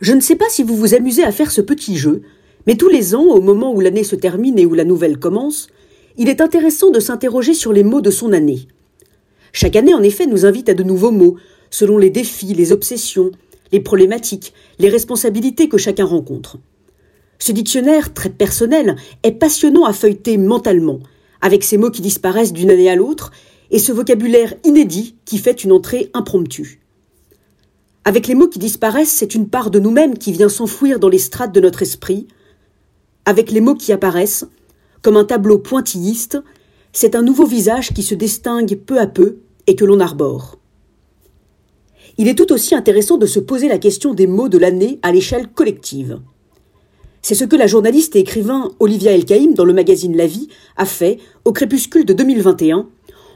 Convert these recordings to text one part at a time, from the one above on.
Je ne sais pas si vous vous amusez à faire ce petit jeu, mais tous les ans, au moment où l'année se termine et où la nouvelle commence, il est intéressant de s'interroger sur les mots de son année. Chaque année, en effet, nous invite à de nouveaux mots, selon les défis, les obsessions, les problématiques, les responsabilités que chacun rencontre. Ce dictionnaire, très personnel, est passionnant à feuilleter mentalement, avec ces mots qui disparaissent d'une année à l'autre, et ce vocabulaire inédit qui fait une entrée impromptue. Avec les mots qui disparaissent, c'est une part de nous-mêmes qui vient s'enfouir dans les strates de notre esprit. Avec les mots qui apparaissent, comme un tableau pointilliste, c'est un nouveau visage qui se distingue peu à peu et que l'on arbore. Il est tout aussi intéressant de se poser la question des mots de l'année à l'échelle collective. C'est ce que la journaliste et écrivain Olivia Elkaïm dans le magazine La Vie a fait au crépuscule de 2021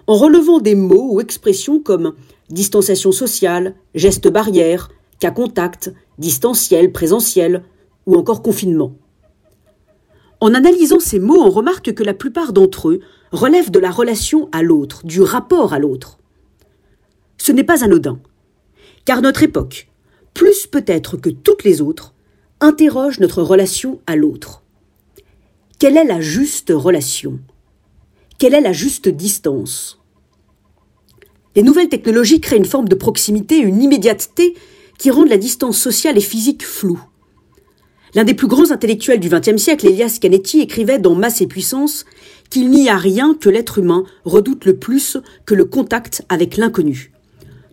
en relevant des mots ou expressions comme distanciation sociale, gestes barrières, cas contact, distanciel, présentiel ou encore confinement. En analysant ces mots, on remarque que la plupart d'entre eux relèvent de la relation à l'autre, du rapport à l'autre. Ce n'est pas anodin, car notre époque, plus peut-être que toutes les autres, interroge notre relation à l'autre. Quelle est la juste relation? Quelle est la juste distance? Les nouvelles technologies créent une forme de proximité, une immédiateté qui rendent la distance sociale et physique floue. L'un des plus grands intellectuels du XXe siècle, Elias Canetti, écrivait dans Masse et puissance qu'il n'y a rien que l'être humain redoute le plus que le contact avec l'inconnu.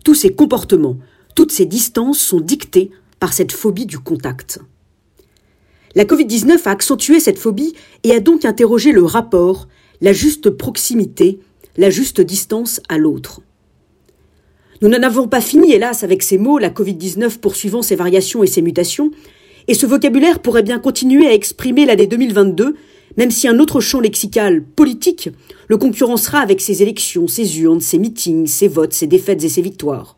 Tous ses comportements, toutes ses distances sont dictés par cette phobie du contact. La Covid-19 a accentué cette phobie et a donc interrogé le rapport, la juste proximité, la juste distance à l'autre. Nous n'en avons pas fini, hélas, avec ces mots, la Covid-19 poursuivant ses variations et ses mutations, et ce vocabulaire pourrait bien continuer à exprimer l'année 2022, même si un autre champ lexical politique le concurrencera avec ses élections, ses urnes, ses meetings, ses votes, ses défaites et ses victoires.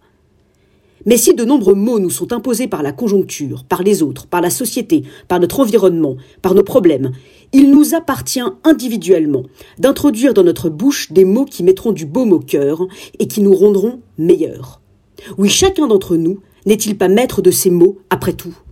Mais si de nombreux mots nous sont imposés par la conjoncture, par les autres, par la société, par notre environnement, par nos problèmes, il nous appartient individuellement d'introduire dans notre bouche des mots qui mettront du baume au cœur et qui nous rendront meilleurs. Oui, chacun d'entre nous n'est-il pas maître de ces mots après tout?